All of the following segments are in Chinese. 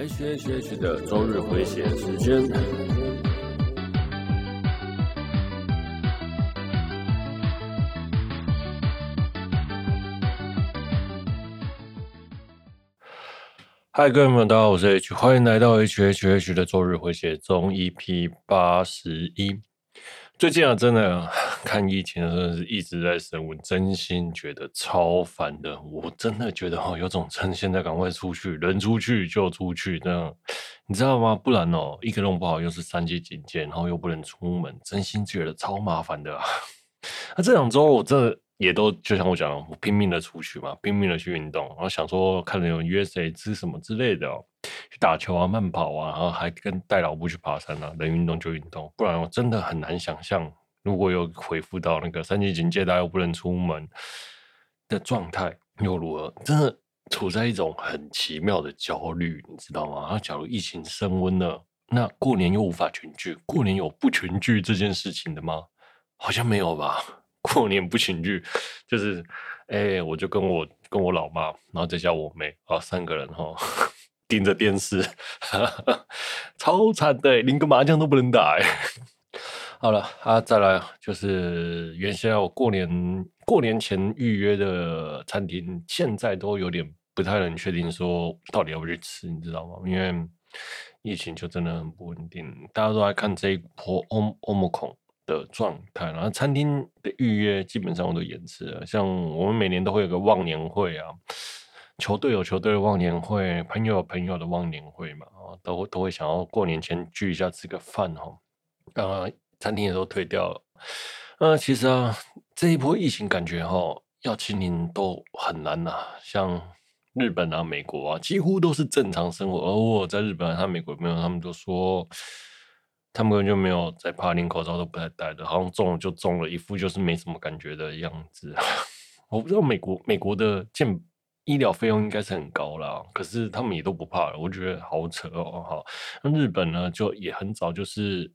H H H 的周日回血时间。嗨，各位朋友，大家好，我是 H，欢迎来到 H H H 的周日回血中 EP 八十一。最近啊，真的 看疫情真的是一直在升温，真心觉得超烦的。我真的觉得哈，有种趁现在赶快出去，能出去就出去，这样你知道吗？不然哦，一个弄不好又是三级警戒，然后又不能出门，真心觉得超麻烦的啊。那 这两周我真的也都就像我讲，我拼命的出去嘛，拼命的去运动，然后想说看能有约谁吃什么之类的。去打球啊，慢跑啊，然后还跟带老婆去爬山啊，能运动就运动，不然我真的很难想象，如果有恢复到那个三级警戒，大家又不能出门的状态又如何？真的处在一种很奇妙的焦虑，你知道吗？然后假如疫情升温了，那过年又无法群聚，过年有不群聚这件事情的吗？好像没有吧？过年不群聚，就是哎、我就跟我跟我老妈，然后再加我妹啊，三个人哈。盯着电视，超惨的，连个麻将都不能打。好了啊，再来就是原先我过年过年前预约的餐厅，现在都有点不太能确定说到底要不要去吃，你知道吗？因为疫情就真的很不稳定，大家都在看这一波欧欧姆孔的状态，然后餐厅的预约基本上我都延迟了。像我们每年都会有个忘年会啊。球队有球队的忘年会，朋友有朋友的忘年会嘛，都都会想要过年前聚一下吃个饭哈。刚刚餐厅也都退掉了。呃，其实啊，这一波疫情感觉哈，要清零都很难呐。像日本啊、美国啊，几乎都是正常生活。而我在日本、啊、他美国朋友他们都说，他们根本就没有在怕，连口罩都不太戴的，好像中了就中了，一副就是没什么感觉的样子。我不知道美国美国的健。医疗费用应该是很高啦，可是他们也都不怕，我觉得好扯哦。好，那日本呢，就也很早就是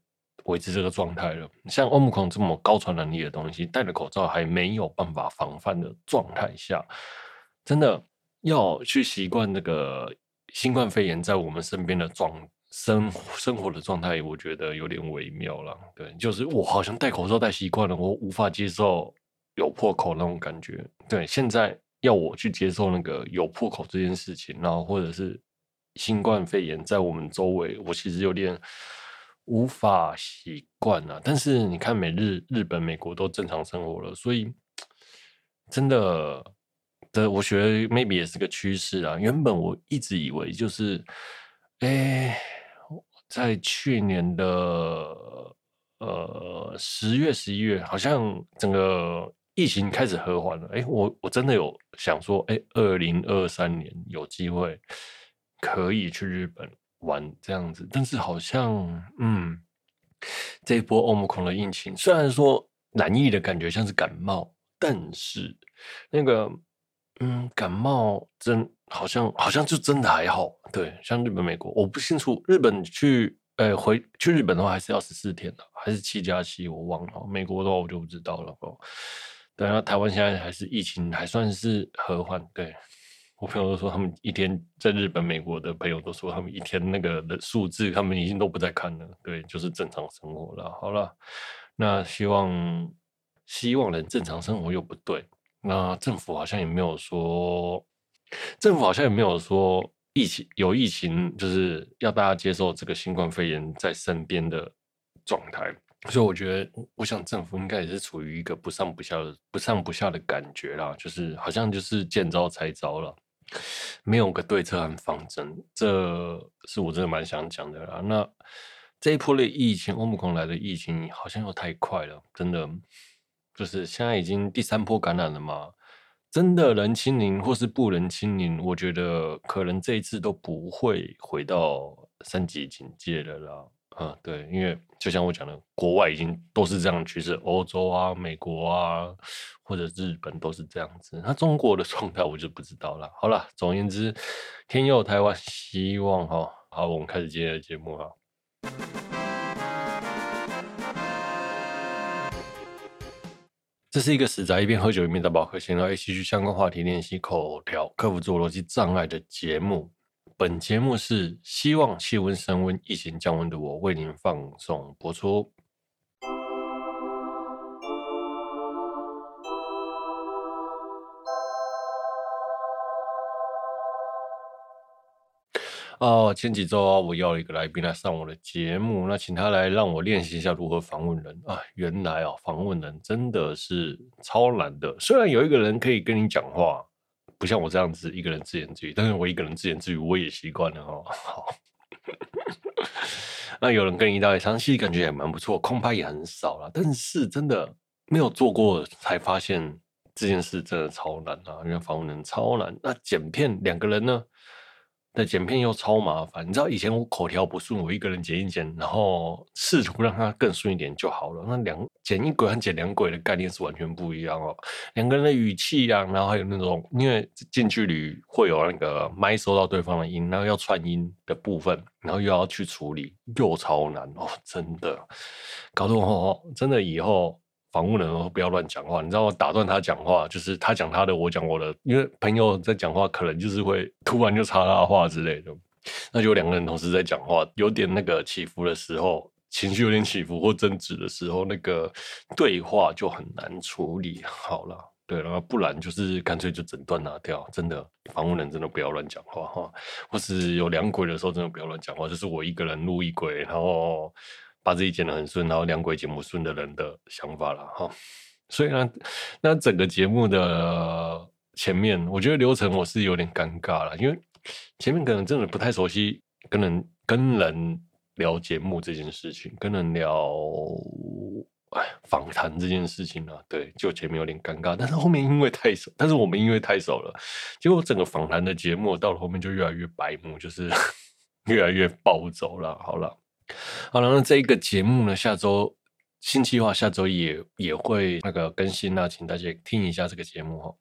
维持这个状态了。像欧姆孔这么高传染力的东西，戴着口罩还没有办法防范的状态下，真的要去习惯那个新冠肺炎在我们身边的状生生活的状态，我觉得有点微妙了。对，就是我好像戴口罩戴习惯了，我无法接受有破口那种感觉。对，现在。要我去接受那个有破口这件事情，然后或者是新冠肺炎在我们周围，我其实有点无法习惯啊。但是你看，美日、日本、美国都正常生活了，所以真的的，我觉得 maybe 也是个趋势啊。原本我一直以为就是，哎，在去年的呃十月、十一月，好像整个。疫情开始和缓了，哎、我我真的有想说，哎、二零二三年有机会可以去日本玩这样子，但是好像，嗯，这一波欧姆孔的疫情，虽然说染疫的感觉像是感冒，但是那个，嗯，感冒真好像好像就真的还好，对，像日本、美国，我不清楚日本去，哎、回去日本的话还是要十四天的，还是七加七，我忘了，美国的话我就不知道了。对，然后台湾现在还是疫情还算是和缓。对，我朋友都说，他们一天在日本、美国的朋友都说，他们一天那个的数字，他们已经都不再看了。对，就是正常生活了。好了，那希望希望能正常生活又不对。那政府好像也没有说，政府好像也没有说疫情有疫情，就是要大家接受这个新冠肺炎在身边的状态。所以我觉得，我想政府应该也是处于一个不上不下的不上不下的感觉啦，就是好像就是见招拆招了，没有个对策和方针，这是我真的蛮想讲的啦。那这一波的疫情，欧姆孔来的疫情好像又太快了，真的就是现在已经第三波感染了嘛，真的能清零或是不能清零，我觉得可能这一次都不会回到三级警戒了啦。啊，对，因为就像我讲的，国外已经都是这样的趋势，欧洲啊、美国啊，或者日本都是这样子。那中国的状态我就不知道了。好了，总言之，天佑台湾，希望哈。好，我们开始今天的节目啊。这是一个死宅一边喝酒一边打保和闲聊，一起去相关话题练习口条，克服自我逻辑障碍的节目。本节目是希望气温升温、疫情降温的我为您放送播出。哦，前几周啊，我要了一个来宾来上我的节目，那请他来让我练习一下如何访问人啊。原来啊，访问人真的是超难的。虽然有一个人可以跟你讲话，不像我这样子一个人自言自语，但是我一个人自言自语我也习惯了哦。好，那有人跟你一道长期感觉也蛮不错，空拍也很少了，但是真的没有做过才发现这件事真的超难啊，因为访问人超难。那剪片两个人呢？那剪片又超麻烦，你知道以前我口条不顺，我一个人剪一剪，然后试图让它更顺一点就好了。那两剪一轨和剪两轨的概念是完全不一样哦。两个人的语气啊，然后还有那种，因为近距离会有那个麦收到对方的音，然后要串音的部分，然后又要去处理，又超难哦，真的，搞得我真的以后。访问人哦，不要乱讲话，你知道吗？打断他讲话，就是他讲他的，我讲我的。因为朋友在讲话，可能就是会 突然就插他话之类的，那就两个人同时在讲话，有点那个起伏的时候，情绪有点起伏或争执的时候，那个对话就很难处理好了。对，然后不然就是干脆就整段拿掉。真的，访问人真的不要乱讲话哈，或是有两轨的时候，真的不要乱讲话。就是我一个人录一轨，然后。把自己剪得很顺，然后两轨剪不顺的人的想法了哈。所以呢，那整个节目的前面，我觉得流程我是有点尴尬了，因为前面可能真的不太熟悉跟人跟人聊节目这件事情，跟人聊哎访谈这件事情啊，对，就前面有点尴尬。但是后面因为太熟，但是我们因为太熟了，结果整个访谈的节目到了后面就越来越白目，就是 越来越暴走了。好了。好了，那这一个节目呢，下周新计划，下周也也会那个更新，那请大家听一下这个节目哈。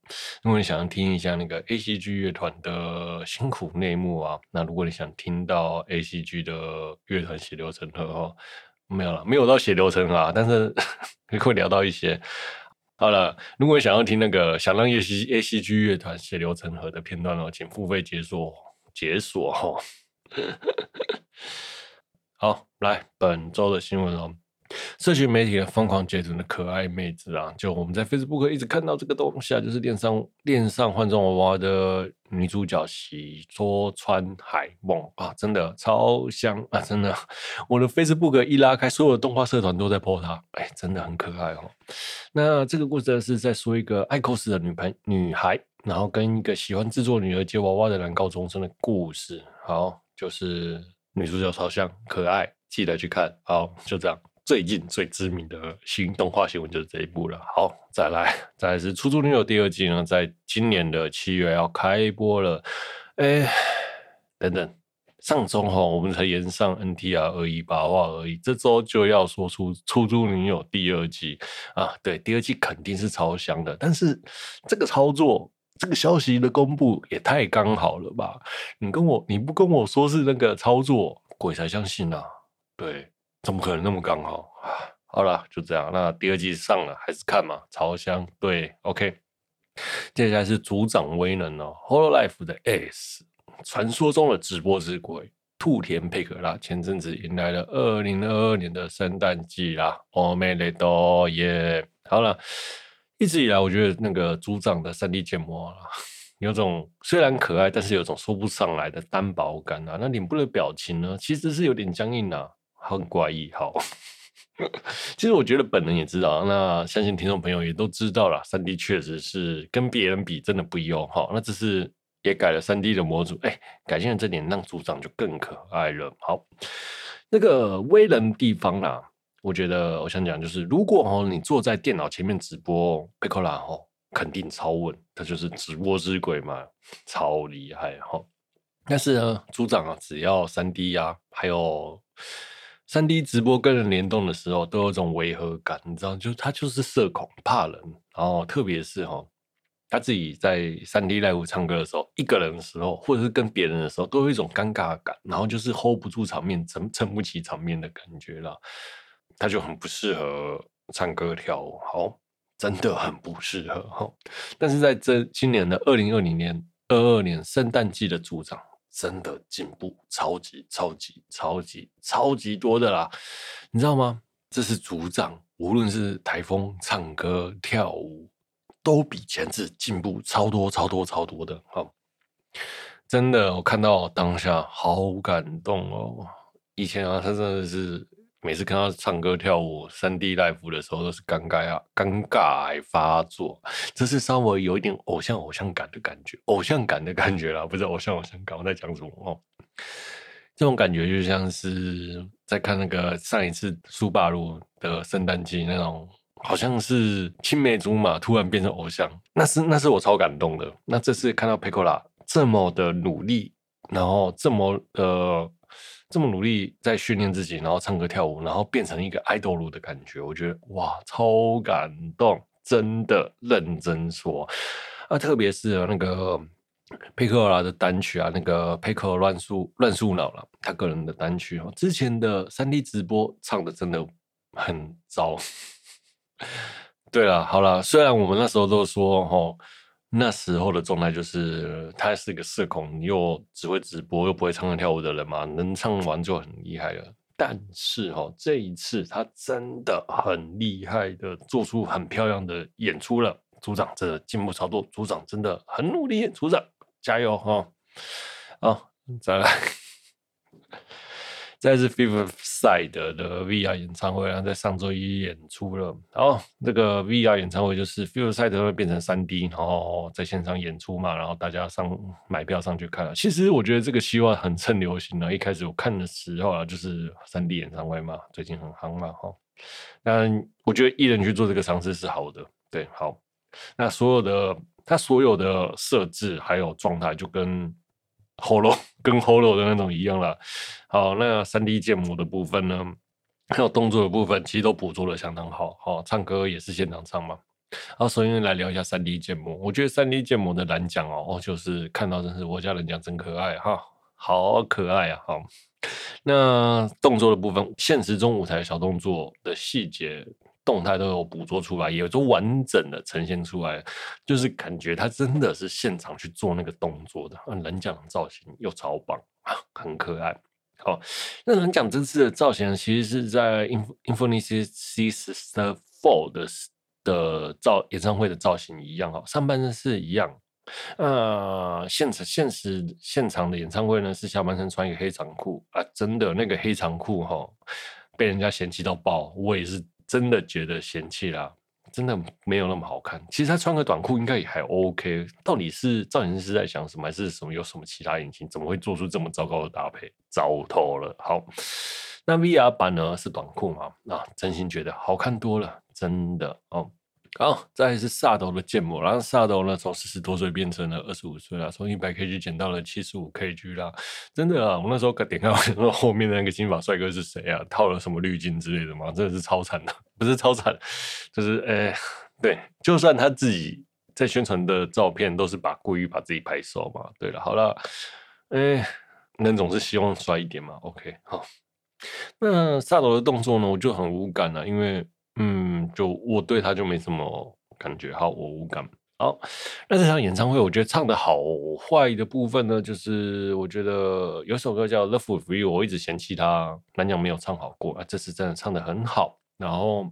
如果你想要听一下那个 ACG 乐团的辛苦内幕啊，那如果你想听到 ACG 的乐团血流成河哈，没有了，没有到血流成河啊，但是 会聊到一些。好了，如果你想要听那个想让 ACG ACG 乐团血流成河的片段哦，请付费解锁解锁哈。好，来本周的新闻哦。社群媒体的疯狂截图的可爱妹子啊，就我们在 Facebook 一直看到这个东西啊，就是恋上恋上换装娃娃的女主角喜多川海梦啊，真的超香啊！真的，我的 Facebook 一拉开，所有的动画社团都在 po 她，哎，真的很可爱哦。那这个故事是在说一个爱 cos 的女朋女孩，然后跟一个喜欢制作女儿节娃娃的男高中生的故事。好，就是。女主角超像可爱，记得去看。好，就这样。最近最知名的新动画新闻就是这一部了。好，再来，再来是《出租女友》第二季呢，在今年的七月要开播了。哎，等等，上周哈我们才延上 NTR 二一八话而已，这周就要说出《出租女友》第二季啊？对，第二季肯定是超香的，但是这个操作。这个消息的公布也太刚好了吧？你跟我你不跟我说是那个操作，鬼才相信啊！对，怎么可能那么刚好？好了，就这样。那第二季上了，还是看嘛，超香。对，OK。接下来是组长威能哦，Hololive 的 S，传说中的直播之鬼兔田佩可拉，前阵子迎来了二零二二年的圣诞季啦，おめでとう耶！好了。 一直以来，我觉得那个组长的三 D 建模啊，有种虽然可爱，但是有种说不上来的单薄感啊。那脸部的表情呢，其实是有点僵硬啊，很怪异。好，其实我觉得本人也知道，那相信听众朋友也都知道了，三 D 确实是跟别人比真的不一样。好，那只是也改了三 D 的模组，哎，改进了这点，让组长就更可爱了。好，那个威能地方啦。我觉得我想讲就是，如果哦你坐在电脑前面直播，佩可拉哦肯定超稳，他就是直播之鬼嘛，超厉害哈。但是呢，组长啊，只要三 D 啊，还有三 D 直播跟人联动的时候，都有种违和感，你知道，就他就是社恐，怕人，然后特别是哈，他自己在三 D live 唱歌的时候，一个人的时候，或者是跟别人的时候，都有一种尴尬感，然后就是 hold 不住场面，撑撑不起场面的感觉了。他就很不适合唱歌跳舞，好，真的很不适合哈。但是在这今年的二零二零年二二年圣诞季的组长，真的进步超级超级超级超级多的啦，你知道吗？这是组长，无论是台风、唱歌、跳舞，都比前次进步超多超多超多的。好，真的，我看到当下好感动哦。以前啊，他真的是。每次看到唱歌跳舞三 D live 的时候，都是尴尬啊，尴尬癌发作。这是稍微有一点偶像偶像感的感觉，偶像感的感觉啦，不是偶像偶像感。我在讲什么哦？这种感觉就像是在看那个上一次苏巴路的圣诞季那种，好像是青梅竹马突然变成偶像，那是那是我超感动的。那这次看到佩科拉这么的努力，然后这么呃。这么努力在训练自己，然后唱歌跳舞，然后变成一个爱豆的感觉，我觉得哇，超感动，真的认真说啊，特别是那个佩克拉的单曲啊，那个佩克乱数乱数脑了，他个人的单曲哦，之前的三 D 直播唱的真的很糟。对了，好了，虽然我们那时候都说哦。那时候的状态就是，他是个社恐，又只会直播，又不会唱歌跳舞的人嘛，能唱完就很厉害了。但是哦，这一次他真的很厉害的，做出很漂亮的演出了。组长这进步超多，组长真的很努力，组长加油哈！好，再来。再是 Flip Side 的 VR 演唱会，然后在上周一演出了。然后这个 VR 演唱会就是 Flip Side 会变成三 D，然后在线上演出嘛，然后大家上买票上去看了。其实我觉得这个希望很趁流行了。一开始我看的时候啊，就是三 D 演唱会嘛，最近很夯嘛，哈。但我觉得艺人去做这个尝试是好的，对，好。那所有的他所有的设置还有状态就跟。Holo 跟 Holo 的那种一样了。好，那三 D 建模的部分呢，还有动作的部分，其实都捕捉的相当好。好，唱歌也是现场唱嘛。好，首先来聊一下三 D 建模。我觉得三 D 建模的蓝奖哦，就是看到真是我家人讲真可爱哈，好可爱啊。好，那动作的部分，现实中舞台小动作的细节。动态都有捕捉出来，也都完整的呈现出来，就是感觉他真的是现场去做那个动作的。嗯，人讲造型又超棒，很可爱。好，那人讲这次的造型其实是在 Infinity Sisters 4的的造演唱会的造型一样哈，上半身是一样。呃，现实现实现场的演唱会呢是下半身穿一个黑长裤啊，真的那个黑长裤哈被人家嫌弃到爆，我也是。真的觉得嫌弃啦，真的没有那么好看。其实他穿个短裤应该也还 OK。到底是造型师在想什么，还是什么有什么其他隐情？怎么会做出这么糟糕的搭配？糟透了。好，那 VR 版呢是短裤嘛？那、啊、真心觉得好看多了，真的哦。好，再是萨斗的建模，然后萨斗呢从四十多岁变成了二十五岁了，从一百 kg 减到了七十五 kg 啦，真的啊！我那时候点开我说后面的那个金发帅哥是谁啊？套了什么滤镜之类的吗？真的是超惨的，不是超惨，就是诶、对，就算他自己在宣传的照片都是把故意把自己拍瘦嘛。对了，好了，诶、欸，人总是希望帅一点嘛。OK，好，那萨斗的动作呢，我就很无感了，因为。嗯，就我对他就没什么感觉，好，我无感。好，那这场演唱会，我觉得唱的好坏的部分呢，就是我觉得有首歌叫《Love for You》，我一直嫌弃他蓝奖没有唱好过啊，这次真的唱的很好。然后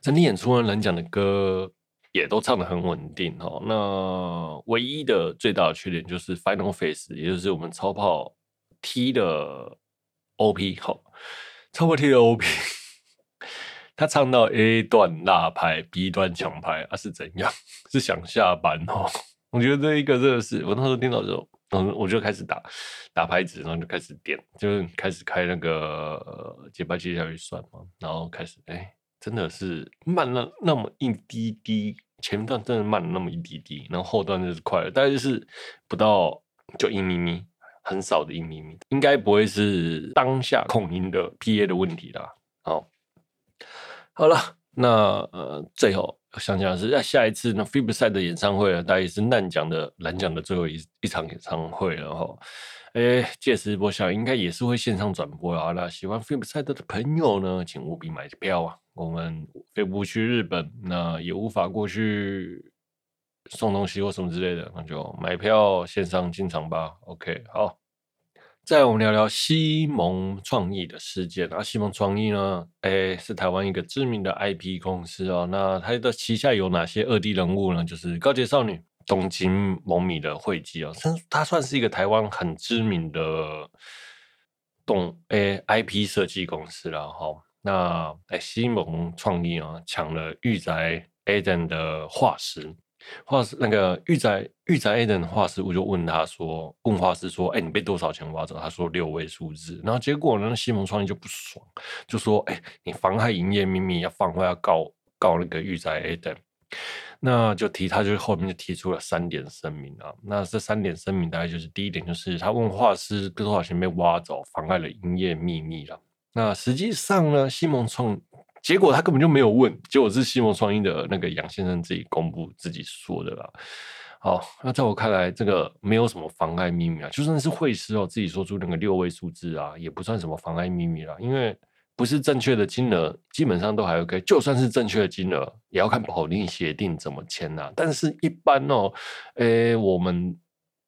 整体演出呢，蓝奖的歌也都唱的很稳定哦。那唯一的最大的缺点就是 Final Face 也就是我们超跑 T 的 OP，好，超跑 T 的 OP。他唱到 A 段落拍，B 段抢拍啊，是怎样？是想下班哦？我觉得这一个真的是，我那时候听到之后，嗯，我就开始打打拍子，然后就开始点，就是开始开那个节拍器下去算嘛，然后开始，哎、真的是慢了那么一滴滴，前段真的慢了那么一滴滴，然后后段就是快了，大概就是不到就一咪咪，很少的一咪咪，应该不会是当下控音的 PA 的问题啦。好。好了，那呃，最后想讲的是，在下一次那 Flipside 的演唱会呢，大概是烂奖的蓝奖的最后一一场演唱会了哈。诶，届时我想应该也是会线上转播啊。那喜欢 Flipside 的朋友呢，请务必买票啊。我们飞不去日本，那也无法过去送东西或什么之类的，那就买票线上进场吧。OK，好。再我们聊聊西蒙创意的事件啊。西蒙创意呢，哎，是台湾一个知名的 IP 公司哦。那它的旗下有哪些二 D 人物呢？就是高阶少女、东京萌米的绘伎哦。它算是一个台湾很知名的动哎 IP 设计公司了哈。那哎，西蒙创意啊，抢了御宅 Eden 的画师。画师那个御宅御宅 Eden 画师，我就问他说，问画师说，哎、你被多少钱挖走？他说六位数字。然后结果呢，西蒙创意就不爽，就说，哎、你妨害营业秘密，要放话要告告那个御宅 A 等。那就提，他就后面就提出了三点声明啊。那这三点声明大概就是第一点，就是他问画师多少钱被挖走，妨害了营业秘密了。那实际上呢，西蒙创结果他根本就没有问，结果是西蒙创意的那个杨先生自己公布自己说的啦。好，那在我看来，这个没有什么妨碍秘密啊，就算是会师哦自己说出那个六位数字啊，也不算什么妨碍秘密啦，因为不是正确的金额，基本上都还 OK。就算是正确的金额，也要看保定协定怎么签呐、但是一般哦，诶、我们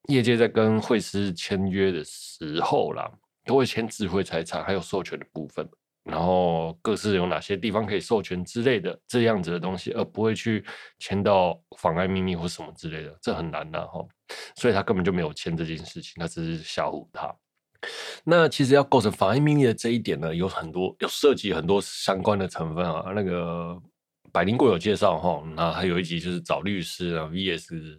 业界在跟会师签约的时候啦，都会签智慧财产还有授权的部分。然后各自有哪些地方可以授权之类的这样子的东西，而不会去签到妨碍秘密或什么之类的，这很难的哈。所以他根本就没有签这件事情，他只是吓唬他。那其实要构成妨碍秘密的这一点呢，有很多有涉及很多相关的成分啊。那个百灵果有介绍哈，那还有一集就是找律师啊，VS。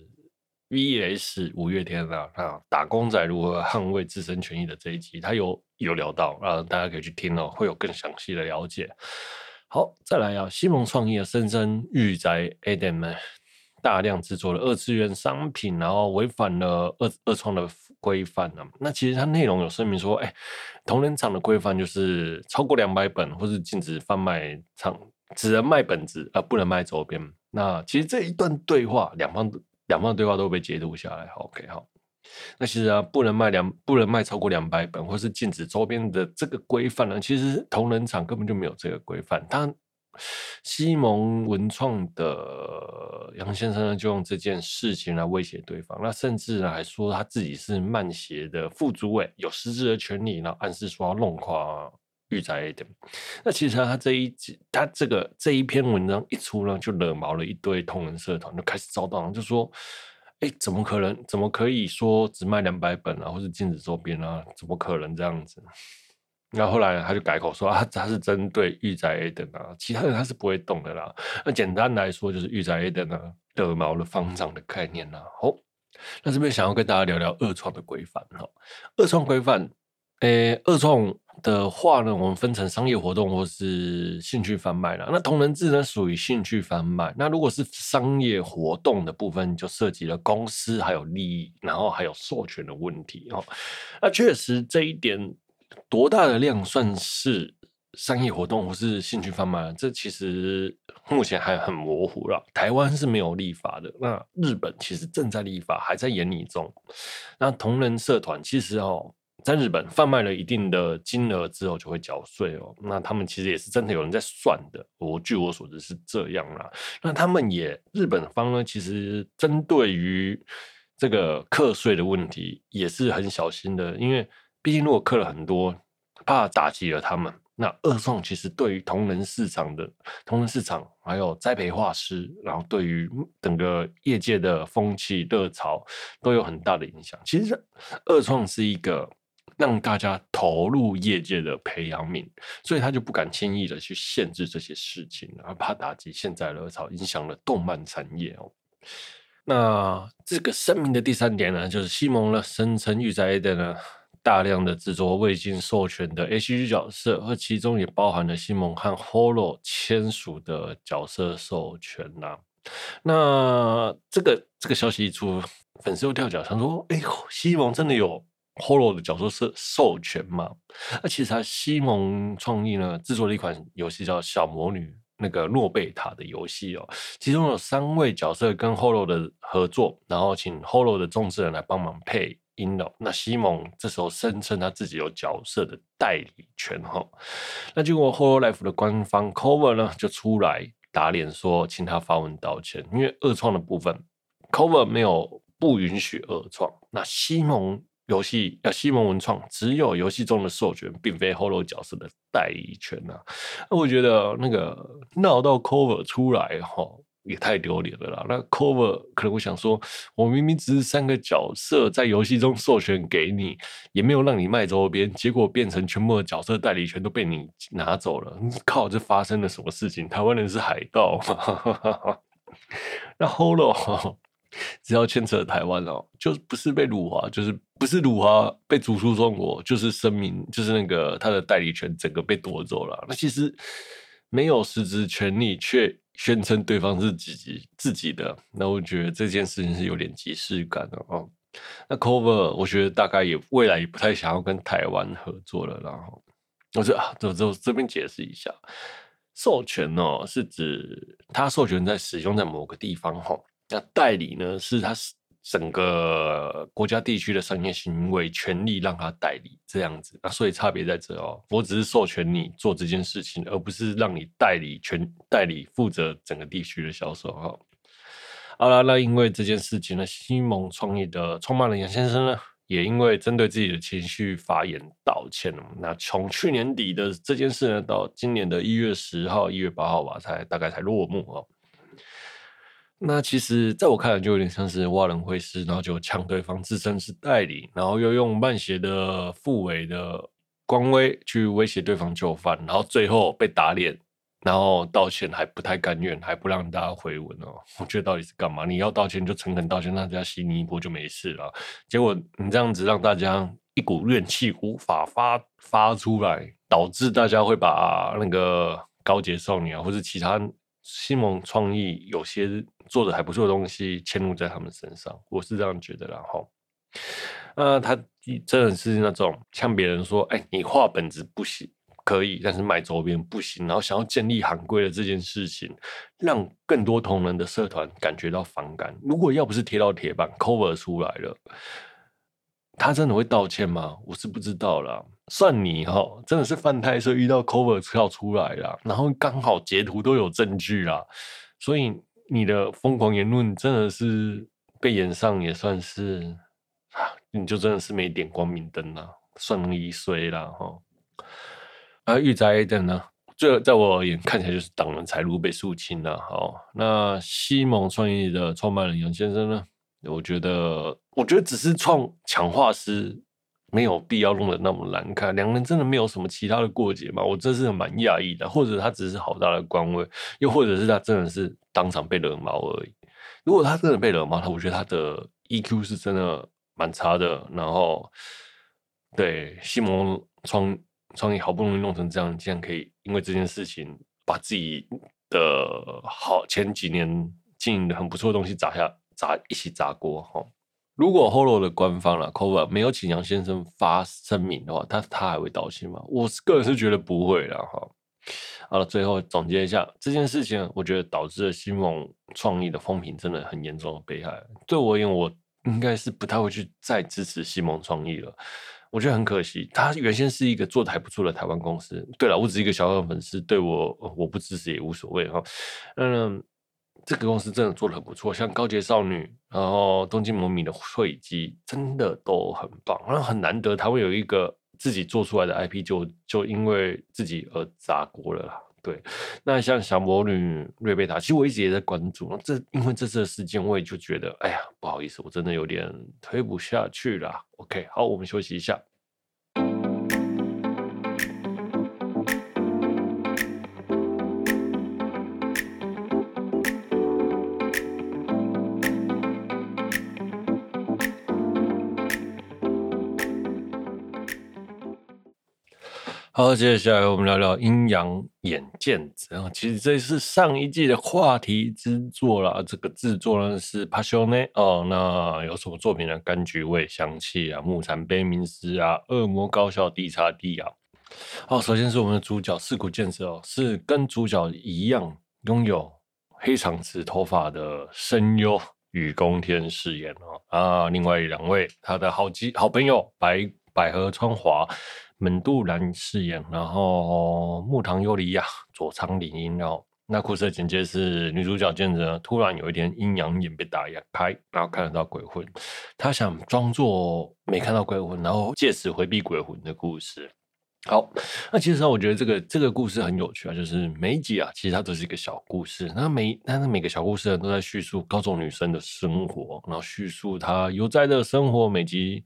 V.S. 五月天啊，啊，打工仔如何捍卫自身权益的这一集，他有有聊到啊，大家可以去听哦，会有更详细的了解。好，再来啊，西蒙创业深深御宅 Adam 大量制作了二次元商品，然后违反了二二创的规范呢。那其实它内容有声明说，哎，同人厂的规范就是超过两百本或是禁止贩卖厂只能卖本子，而不能卖周边。那其实这一段对话，两方。两方的对话都被截图下来，OK，好。那其实啊，不能卖两，不能卖超过两百本，或是禁止周边的这个规范呢，其实同人厂根本就没有这个规范。他西蒙文创的杨先生呢，就用这件事情来威胁对方，那甚至呢还说他自己是漫协的副主委，有实质的权利，然后暗示说要弄垮。御宅的，那其实他这一集，他这个这一篇文章一出呢，就惹毛了一堆同人社团，就开始遭到，就说，哎、怎么可能？怎么可以说只卖两百本啊，或是禁止周边啊？怎么可能这样子？然后来他就改口说啊，他是针对御宅 A 等啊，其他人他是不会动的啦。那简单来说，就是御宅 A 等呢，惹毛了方丈的概念啦。好，那这边想要跟大家聊聊二创的规范哈，二创规范，哎、欸，二创。的话呢，我们分成商业活动或是兴趣贩卖了。那同人志呢，属于兴趣贩卖。那如果是商业活动的部分，就涉及了公司还有利益，然后还有授权的问题哦。那确实这一点多大的量算是商业活动或是兴趣贩卖？这其实目前还很模糊了。台湾是没有立法的，那日本其实正在立法，还在研拟中。那同人社团其实哦。在日本贩卖了一定的金额之后，就会缴税哦。那他们其实也是真的有人在算的。我据我所知是这样啦。那他们也日本方呢，其实针对于这个课税的问题也是很小心的，因为毕竟如果课了很多，怕打击了他们。那二创其实对于同人市场的同人市场，还有栽培画师，然后对于整个业界的风气热潮都有很大的影响。其实二创是一个。让大家投入业界的培养皿，所以他就不敢轻易的去限制这些事情，而怕打击现在热潮，影响了动漫产业哦。那这个声明的第三点呢，就是西蒙呢声称御宅的呢大量的制作未经授权的 ACG 角色，而其中也包含了西蒙和 Holo 签署的角色授权呐、那这个这个消息一出，粉丝又跳脚，想说：哎，西蒙真的有？Holo 的角色是授权嘛？那其实他西蒙创意呢制作了一款游戏叫《小魔女》那个诺贝塔的游戏哦，其中有三位角色跟 Holo 的合作，然后请 Holo 的众志人来帮忙配音。那西蒙这时候声称他自己有角色的代理权哈。那结果 Holo Life 的官方 Cover 呢就出来打脸说，请他发文道歉，因为二创的部分。，Cover 没有不允许二创。那西蒙游戏啊，西蒙文创只有游戏中的授权，并非 Holo 角色的代理权啊。那我觉得那个闹到 Cover 出来哈。也太丢脸了啦！那 Cover 可能会想说，我明明只是三个角色在游戏中授权给你，也没有让你卖周边，结果变成全部的角色代理权都被你拿走了。靠，这发生了什么事情？台湾人是海盗吗？那 Holo 只要牵扯台湾哦，就不是被辱华，就是不是辱华被逐出中国，就是声明，就是那个他的代理权整个被夺走了。那其实没有实质权利，却。宣称对方是自己自己的，那我觉得这件事情是有点即视感的哦。那 Cover 我觉得大概也未来也不太想要跟台湾合作了，然后我说啊，这这这边解释一下，授权哦是指他授权在使用在某个地方哈，那代理呢是他。整个国家地区的商业行为权利让他代理这样子，那所以差别在这哦。我只是授权你做这件事情，而不是让你代理权代理负责整个地区的销售哈。好了，那因为这件事情呢，西蒙创意的创办人杨先生呢，也因为针对自己的情绪发言道歉了。那从去年底的这件事呢，到今年的一月十号、一月八号吧，才大概才落幕哦。那其实，在我看来，就有点像是挖人会师，然后就呛对方自称是代理，然后又用漫协的副委的官威去威胁对方就范，然后最后被打脸，然后道歉还不太甘愿，还不让大家回文哦。我觉得到底是干嘛？你要道歉就诚恳道歉，大家洗你一波就没事了。结果你这样子让大家一股怨气无法发发出来，导致大家会把那个高洁少女啊，或者其他。西蒙创意有些做的还不错的东西嵌入在他们身上，我是这样觉得。然后，呃，他真的是那种像别人说，哎、你画本子不行，可以，但是卖周边不行。然后想要建立行规的这件事情，让更多同人的社团感觉到反感。如果要不是贴到铁板，cover 出来了。他真的会道歉吗？我是不知道啦。算你哈，真的是犯太岁遇到 cover 跳出来了，然后刚好截图都有证据啦，所以你的疯狂言论真的是被炎上，也算是啊，你就真的是没点光明灯了，算你衰了哈。而玉宅的呢，这在我而言看起来就是挡人财路被肃清了。好，那西蒙创意的创办人杨先生呢？我觉得，我觉得只是创强化师没有必要弄得那么难看。两人真的没有什么其他的过节吗？我真是蛮讶异的。或者他只是好大的官位，又或者是他真的是当场被惹毛而已。如果他真的被惹毛，他我觉得他的 EQ 是真的蛮差的。然后，对西蒙创创意好不容易弄成这样，竟然可以因为这件事情把自己的好前几年经营的很不错的东西砸下。砸一起砸锅哈！如果 Holo 的官方了 Cover 没有请杨先生发声明的话，他他还会道歉吗？我个人是觉得不会了哈。好了，最后总结一下这件事情，我觉得导致了西蒙创意的风评真的很严重的被害。对我而言，我应该是不太会去再支持西蒙创意了。我觉得很可惜，他原先是一个做的还不错的台湾公司。对了，我只是一个小小粉丝，对我我不支持也无所谓哈。嗯。这个公司真的做的很不错，像高洁少女，然后东京魔米的绘姬，真的都很棒。然后很难得，他会有一个自己做出来的 IP，就就因为自己而砸锅了啦。对，那像小魔女瑞贝塔，其实我一直也在关注。这因为这次的事件，我也就觉得，哎呀，不好意思，我真的有点推不下去了。OK，好，我们休息一下。好，接下来我们聊聊《阴阳眼剑子》啊，其实这是上一季的话题之作啦。这个制作呢是 p a s i o n 哦，那有什么作品呢？柑橘味、香气啊，木产悲鸣师啊，恶魔高校 D 叉 D 啊。好，首先是我们的主角四谷健子哦，是跟主角一样拥有黑长直头发的声优雨宫天饰演哦啊，另外两位他的好基好朋友白百合川华。门渡兰饰演，然后木堂优里亚、佐仓绫音，然后那故事的简介是女主角见着突然有一天阴阳眼被打开，然后看得到鬼魂，她想装作没看到鬼魂，然后借此回避鬼魂的故事。好，那其实我觉得这个这个故事很有趣啊，就是每一集啊，其实它都是一个小故事。那每但是每个小故事呢，都在叙述高中女生的生活，然后叙述她悠哉的生活，每集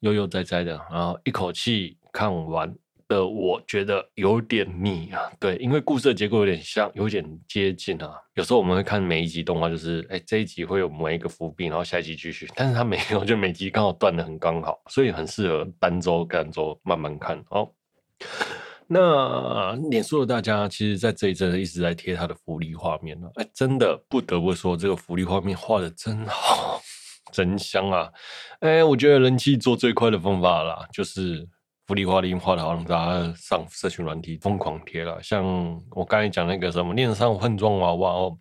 悠悠哉哉的，然后一口气看完的，我觉得有点腻啊。对，因为故事的结构有点像，有点接近啊。有时候我们会看每一集动画，就是哎这一集会有某一个伏笔，然后下一集继续，但是它没有，就每集刚好断的很刚好，所以很适合单周、单周慢慢看哦。那脸书的大家，其实，在这一阵一直在贴他的福利画面呢。哎，真的不得不说，这个福利画面画的真好，真香啊！哎，我觉得人气做最快的方法啦，就是福利画面画的好，让大家上社群软体疯狂贴了。像我刚才讲那个什么恋上换装娃娃哦，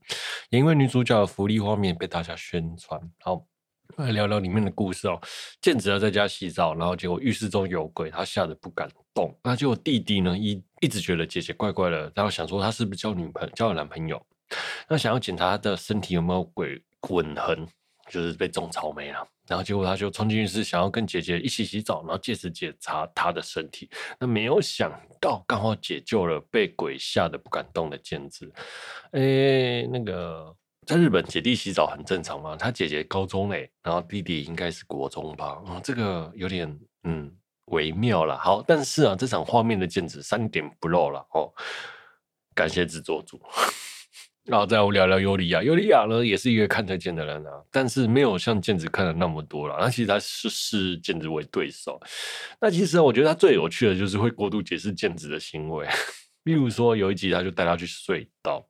因为女主角的福利画面被大家宣传，好。来聊聊里面的故事哦。健子在家洗澡，然后结果浴室中有鬼，他吓得不敢动。那结果弟弟呢，一一直觉得姐姐怪怪的，然后想说他是不是交女朋友、交了男朋友？那想要检查他的身体有没有鬼吻痕，就是被种草莓了。然后结果他就冲进浴室，想要跟姐姐一起洗澡，然后借此检查他的身体。那没有想到，刚好解救了被鬼吓得不敢动的健子。诶，那个。在日本，姐弟洗澡很正常嘛。他姐姐高中嘞，然后弟弟应该是国中吧。嗯，这个有点嗯微妙了。好，但是啊，这场画面的镜子三点不漏了哦。感谢制作组。然后再我聊聊尤里亚，尤里亚呢也是一个看得见的人啊，但是没有像镜子看的那么多了。那其实他是视镜子为对手。那其实我觉得他最有趣的就是会过度解释镜子的行为，例如说有一集他就带他去隧道。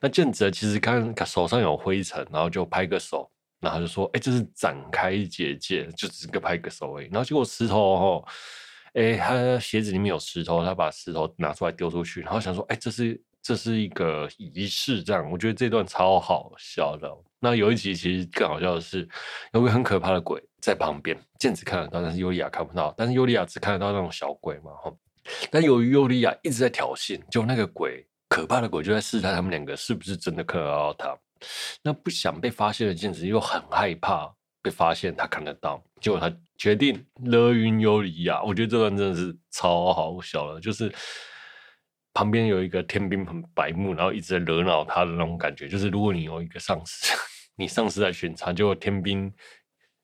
那健子其实看手上有灰尘，然后就拍个手，然后就说：“哎、这是展开结界，就只是个拍个手而已。”然后结果石头哦，哎、他鞋子里面有石头，他把石头拿出来丢出去，然后想说：“哎、这是这是一个仪式。”这样，我觉得这段超好笑的。那有一集其实更好笑的是，有个很可怕的鬼在旁边，健子看得到，但是尤里亚看不到，但是尤里亚只看得到那种小鬼嘛。哈，但由于尤里亚一直在挑衅，就那个鬼。可怕的鬼就在试探他们两个是不是真的看得到他。那不想被发现的健子又很害怕被发现，他看得到，结果他决定勒晕尤里亚。我觉得这段真的是超好笑了，就是旁边有一个天兵很白目，然后一直在惹恼他的那种感觉。就是如果你有一个上司，你上司在巡查，结果天兵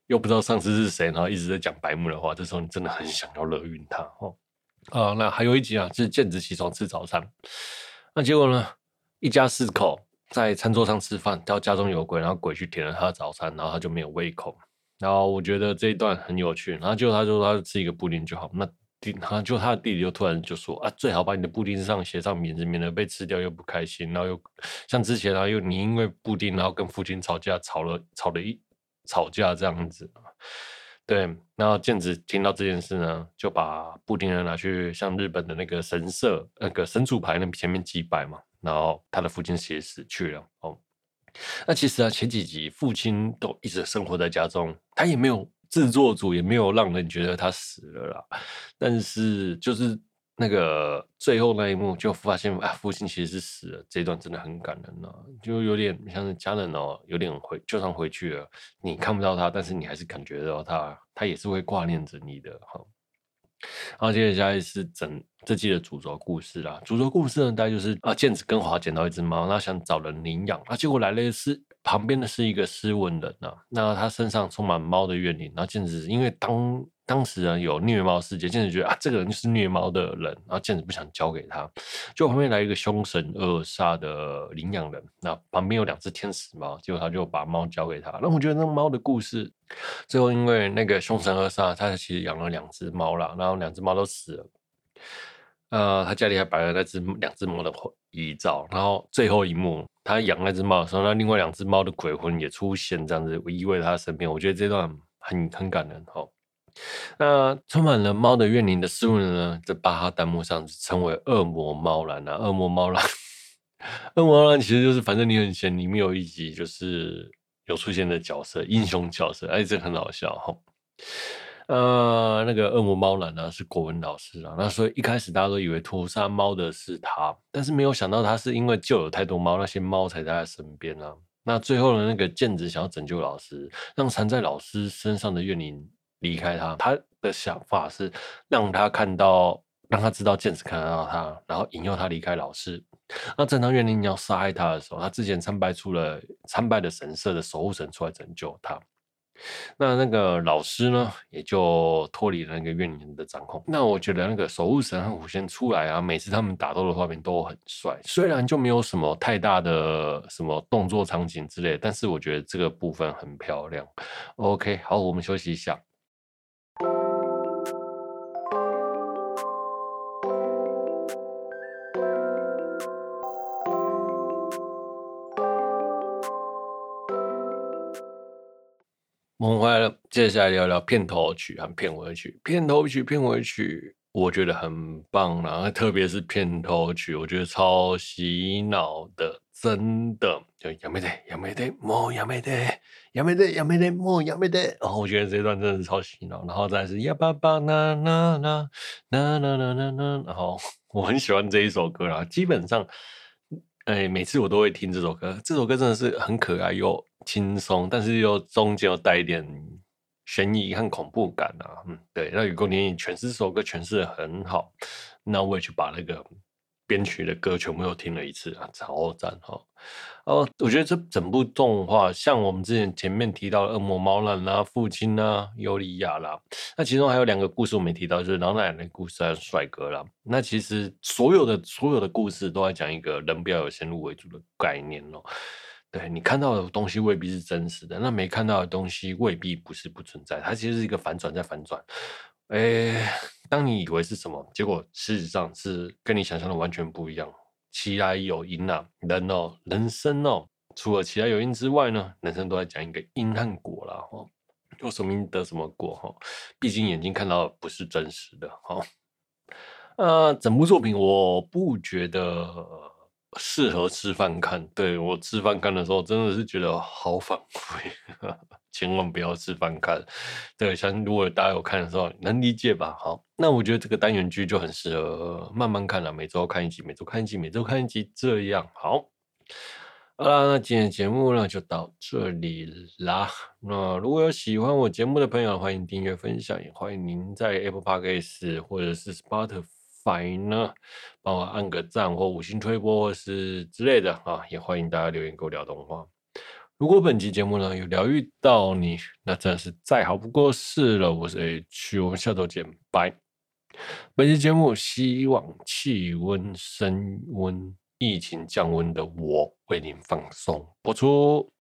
又不知道上司是谁，然后一直在讲白目的话，这时候你真的很想要勒晕他哦。啊，那还有一集啊，是健子起床吃早餐。那结果呢？一家四口在餐桌上吃饭，到家中有鬼，然后鬼去舔了他的早餐，然后他就没有胃口。然后我觉得这一段很有趣。然后结果他说他吃一个布丁就好。那弟，然后就他的弟弟就突然就说啊，最好把你的布丁上写上名字，免得被吃掉又不开心。然后又像之前啊，又你因为布丁然后跟父亲吵架，吵了吵了一吵架这样子。对，然后健子听到这件事呢，就把布丁呢拿去向日本的那个神社那个神主牌那前面祭拜嘛。然后他的父亲也死去了哦。那其实啊，前几集父亲都一直生活在家中，他也没有制作组也没有让人觉得他死了啦。但是就是。那个最后那一幕就发现啊，父亲其实是死了，这一段真的很感人啊，就有点像是家人哦，有点回就算回去了，你看不到他，但是你还是感觉到他，他也是会挂念着你的哈。然后接下来是整这季的主轴故事啦，主轴故事呢，大概就是啊，健子跟华捡到一只猫，那想找人领养，啊，结果来了是旁边的是一个斯文人啊，那他身上充满猫的怨灵，然后健子因为当。当时呢，有虐猫事件，健子觉得啊，这个人就是虐猫的人，然后健子不想交给他，就旁边来一个凶神恶煞的领养人，那旁边有两只天使猫，结果他就把猫交给他。那我觉得那猫的故事，最后因为那个凶神恶煞，他其实养了两只猫啦，然后两只猫都死了，呃，他家里还摆了那只两只猫的遗照，然后最后一幕，他养那只猫的时候，那另外两只猫的鬼魂也出现，这样子依偎在他身边，我觉得这段很很感人哈。那充满了猫的怨灵的事物呢，在巴哈弹幕上称为恶魔猫男啊，恶魔猫男，恶魔猫男其实就是反正你很闲，里面有一集就是有出现的角色，英雄角色，哎，这很好笑哈。呃，那个恶魔猫男呢是国文老师啊，那所以一开始大家都以为屠杀猫的是他，但是没有想到他是因为救了太多猫，那些猫才在他身边啊。那最后的那个健子想要拯救老师，让缠在老师身上的怨灵离开他。他的想法是让他看到，让他知道健子看得到他，然后引诱他离开老师。那正当怨灵要杀害他的时候，他之前参拜出了参拜的神社的守护神出来拯救他。那那个老师呢，也就脱离了那个怨灵的掌控。那我觉得那个守护神和狐仙出来啊，每次他们打斗的画面都很帅，虽然就没有什么太大的什么动作场景之类，但是我觉得这个部分很漂亮。OK，好，我们休息一下。我们回来了，接下来聊聊片头曲和片尾曲。片头曲、片尾曲，我觉得很棒，然后特别是片头曲，我觉得超洗脑的，真的。就やめて、やめて、もうやめて、やめて、やめて、もうやめて。然后我觉得这一段真的是超洗脑。然后再是呀吧吧啦啦啦啦啦啦啦啦。然后我很喜欢这一首歌啦，基本上，哎，每次我都会听这首歌。这首歌真的是很可爱哟。 轻松，但是又中间又带一点悬疑和恐怖感啊，嗯，对。那雨宫莲诠释这首歌诠释的很好，那我也去把那个编曲的歌全部又听了一次啊，超赞哈！哦，我觉得这整部动画，像我们之前前面提到的恶魔猫人啦、父亲啦、尤里亚啦，那其中还有两个故事我没提到，就是老奶奶的故事还有帅哥啦。那其实所有的所有的故事都在讲一个人不要有先入为主的概念哦。对，你看到的东西未必是真实的，那没看到的东西未必不是不存在，它其实是一个反转再反转。诶，当你以为是什么，结果事实上是跟你想象的完全不一样。其来有因啊，人哦，人生哦，除了其来有因之外呢，人生都在讲一个因和果啦。哈。有什么因得什么果哈，毕竟眼睛看到的不是真实的哈。呃，整部作品我不觉得。适合吃饭看，对，我吃饭看的时候真的是觉得好反胃，千万不要吃饭看。对，像如果大家有看的时候，能理解吧？好，那我觉得这个单元剧就很适合慢慢看了，每周看一集，每周看一集，每周看一集，这样好。好啦，那今天节目呢就到这里啦。那如果有喜欢我节目的朋友，欢迎订阅分享，也欢迎您在 Apple Podcast 或者是 Spot 反应。呢，帮我按个赞或五星推播或是之类的啊，也欢迎大家留言跟我聊动画。如果本期节目呢有疗愈到你，那真的是再好不过事了。我是 H，我们下周见，拜。本期节目希望气温升温、疫情降温的我为您放松播出。